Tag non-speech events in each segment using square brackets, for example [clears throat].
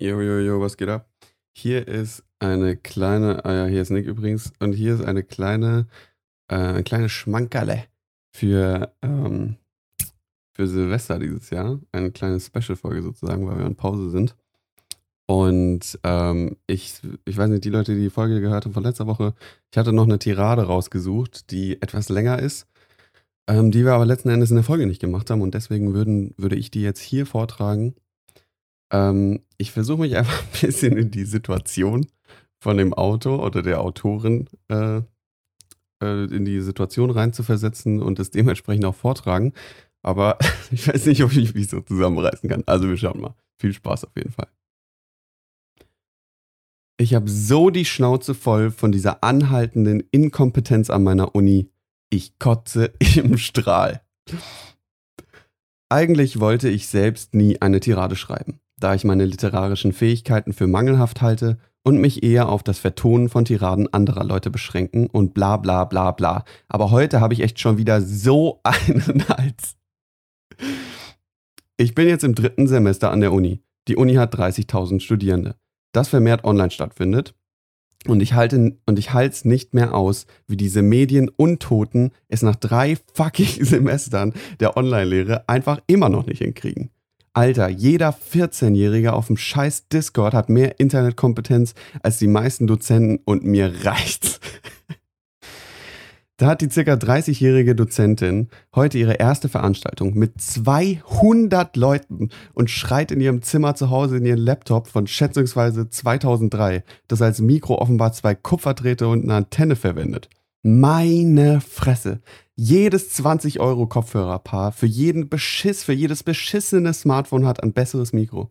Jo, jo, jo, was geht ab? Hier ist eine kleine, ah ja, hier ist Nick übrigens, und hier ist eine kleine, äh, ein kleines Schmankerle für, ähm, für Silvester dieses Jahr. Eine kleine Special-Folge sozusagen, weil wir in Pause sind. Und ähm, ich, ich weiß nicht, die Leute, die die Folge gehört haben von letzter Woche, ich hatte noch eine Tirade rausgesucht, die etwas länger ist, ähm, die wir aber letzten Endes in der Folge nicht gemacht haben. Und deswegen würden, würde ich die jetzt hier vortragen. Ähm, ich versuche mich [laughs] einfach ein bisschen in die Situation von dem Autor oder der Autorin äh, äh, in die Situation reinzuversetzen und es dementsprechend auch vortragen. Aber [laughs] ich weiß nicht, ob ich mich so zusammenreißen kann. Also wir schauen mal. Viel Spaß auf jeden Fall. Ich habe so die Schnauze voll von dieser anhaltenden Inkompetenz an meiner Uni. Ich kotze [laughs] im Strahl. Eigentlich wollte ich selbst nie eine Tirade schreiben da ich meine literarischen Fähigkeiten für mangelhaft halte und mich eher auf das Vertonen von Tiraden anderer Leute beschränken und bla bla bla bla. Aber heute habe ich echt schon wieder so [laughs] einen Hals. Ich bin jetzt im dritten Semester an der Uni. Die Uni hat 30.000 Studierende. Das vermehrt online stattfindet. Und ich halte und ich halte es nicht mehr aus, wie diese Medienuntoten es nach drei fucking [laughs] Semestern der Online-Lehre einfach immer noch nicht hinkriegen. Alter, jeder 14-Jährige auf dem scheiß Discord hat mehr Internetkompetenz als die meisten Dozenten und mir reicht's. Da hat die circa 30-jährige Dozentin heute ihre erste Veranstaltung mit 200 Leuten und schreit in ihrem Zimmer zu Hause in ihren Laptop von schätzungsweise 2003, das als Mikro offenbar zwei Kupferdrähte und eine Antenne verwendet. Meine Fresse jedes 20 Euro Kopfhörerpaar für jeden Beschiss, für jedes beschissene Smartphone hat ein besseres Mikro.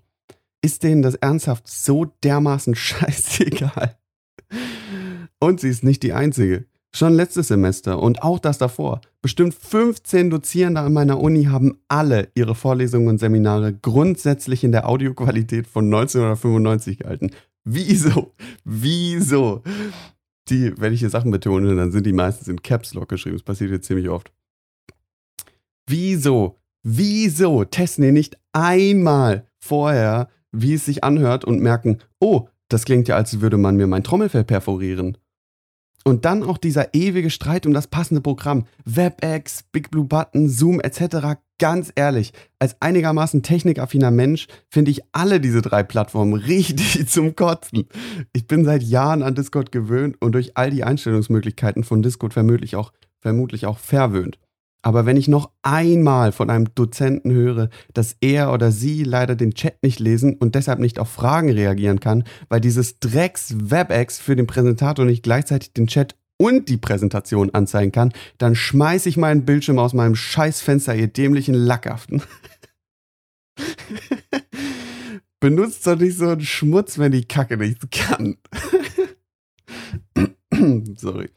Ist denen das ernsthaft so dermaßen [laughs] scheißegal? Und sie ist nicht die einzige. Schon letztes Semester und auch das davor. Bestimmt 15 Dozierende an meiner Uni haben alle ihre Vorlesungen und Seminare grundsätzlich in der Audioqualität von 1995 gehalten. Wieso? Wieso? Die, wenn ich hier Sachen betone, dann sind die meistens in Caps Lock geschrieben. Das passiert jetzt ziemlich oft. Wieso? Wieso testen die nicht einmal vorher, wie es sich anhört und merken, oh, das klingt ja, als würde man mir mein Trommelfell perforieren. Und dann auch dieser ewige Streit um das passende Programm. WebEx, Big Blue Button, Zoom etc. Ganz ehrlich, als einigermaßen technikaffiner Mensch finde ich alle diese drei Plattformen [laughs] richtig zum Kotzen. Ich bin seit Jahren an Discord gewöhnt und durch all die Einstellungsmöglichkeiten von Discord vermutlich auch, vermutlich auch verwöhnt. Aber wenn ich noch einmal von einem Dozenten höre, dass er oder sie leider den Chat nicht lesen und deshalb nicht auf Fragen reagieren kann, weil dieses Drecks WebEx für den Präsentator nicht gleichzeitig den Chat und die Präsentation anzeigen kann, dann schmeiß ich meinen Bildschirm aus meinem Scheißfenster, ihr dämlichen Lackhaften. [laughs] Benutzt doch nicht so einen Schmutz, wenn die Kacke nichts kann. [clears throat] Sorry.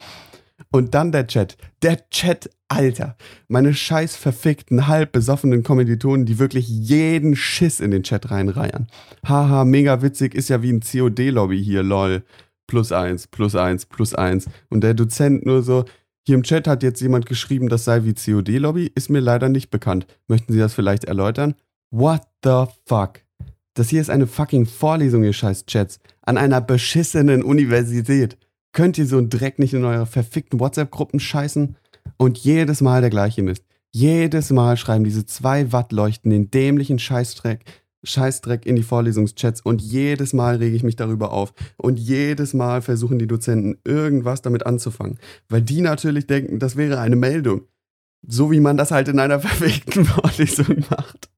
Und dann der Chat. Der Chat, Alter. Meine scheiß verfickten, halb besoffenen Kommilitonen, die wirklich jeden Schiss in den Chat reinreiern. Haha, mega witzig, ist ja wie ein COD-Lobby hier, lol. Plus eins, plus eins, plus eins. Und der Dozent nur so, hier im Chat hat jetzt jemand geschrieben, das sei wie COD-Lobby, ist mir leider nicht bekannt. Möchten Sie das vielleicht erläutern? What the fuck? Das hier ist eine fucking Vorlesung, ihr scheiß Chats. An einer beschissenen Universität. Könnt ihr so einen Dreck nicht in eure verfickten WhatsApp-Gruppen scheißen? Und jedes Mal der gleiche Mist. Jedes Mal schreiben diese zwei Wattleuchten den dämlichen Scheißdreck, Scheißdreck in die Vorlesungschats und jedes Mal rege ich mich darüber auf. Und jedes Mal versuchen die Dozenten irgendwas damit anzufangen. Weil die natürlich denken, das wäre eine Meldung. So wie man das halt in einer [laughs] verfickten Vorlesung macht.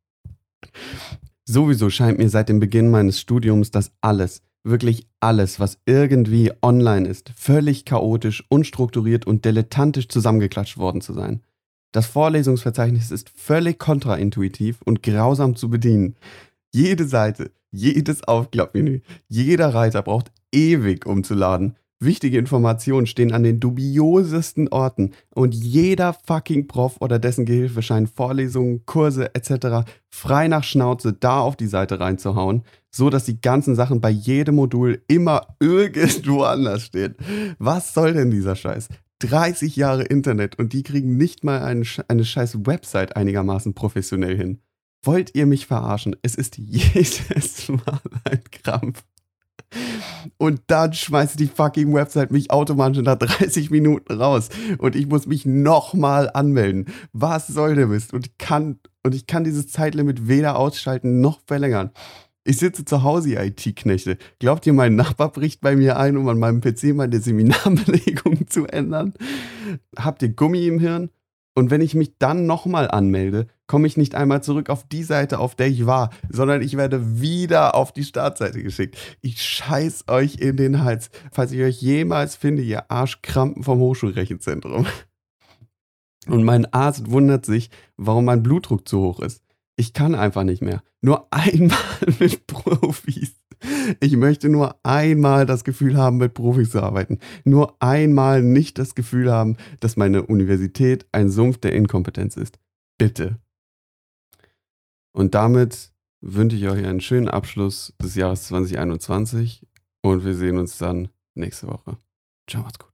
Sowieso scheint mir seit dem Beginn meines Studiums, dass alles, wirklich alles, was irgendwie online ist, völlig chaotisch, unstrukturiert und dilettantisch zusammengeklatscht worden zu sein. Das Vorlesungsverzeichnis ist völlig kontraintuitiv und grausam zu bedienen. Jede Seite, jedes Aufklappmenü, jeder Reiter braucht ewig umzuladen. Wichtige Informationen stehen an den dubiosesten Orten und jeder fucking Prof oder dessen Gehilfe scheint Vorlesungen, Kurse etc. frei nach Schnauze da auf die Seite reinzuhauen, so dass die ganzen Sachen bei jedem Modul immer irgendwo [laughs] anders stehen. Was soll denn dieser Scheiß? 30 Jahre Internet und die kriegen nicht mal eine, eine scheiß Website einigermaßen professionell hin. Wollt ihr mich verarschen? Es ist [laughs] jedes Mal ein Krampf. Und dann schmeißt die fucking Website mich automatisch nach 30 Minuten raus. Und ich muss mich nochmal anmelden. Was soll der Mist? Und ich kann, und ich kann dieses Zeitlimit weder ausschalten noch verlängern. Ich sitze zu Hause, IT-Knechte. Glaubt ihr, mein Nachbar bricht bei mir ein, um an meinem PC meine Seminarbelegung zu ändern? Habt ihr Gummi im Hirn? Und wenn ich mich dann nochmal anmelde, komme ich nicht einmal zurück auf die Seite, auf der ich war, sondern ich werde wieder auf die Startseite geschickt. Ich scheiß euch in den Hals, falls ich euch jemals finde, ihr Arschkrampen vom Hochschulrechenzentrum. Und mein Arzt wundert sich, warum mein Blutdruck zu hoch ist. Ich kann einfach nicht mehr. Nur einmal [laughs] mit Profis. Ich möchte nur einmal das Gefühl haben, mit Profis zu arbeiten. Nur einmal nicht das Gefühl haben, dass meine Universität ein Sumpf der Inkompetenz ist. Bitte. Und damit wünsche ich euch einen schönen Abschluss des Jahres 2021 und wir sehen uns dann nächste Woche. Ciao, macht's gut.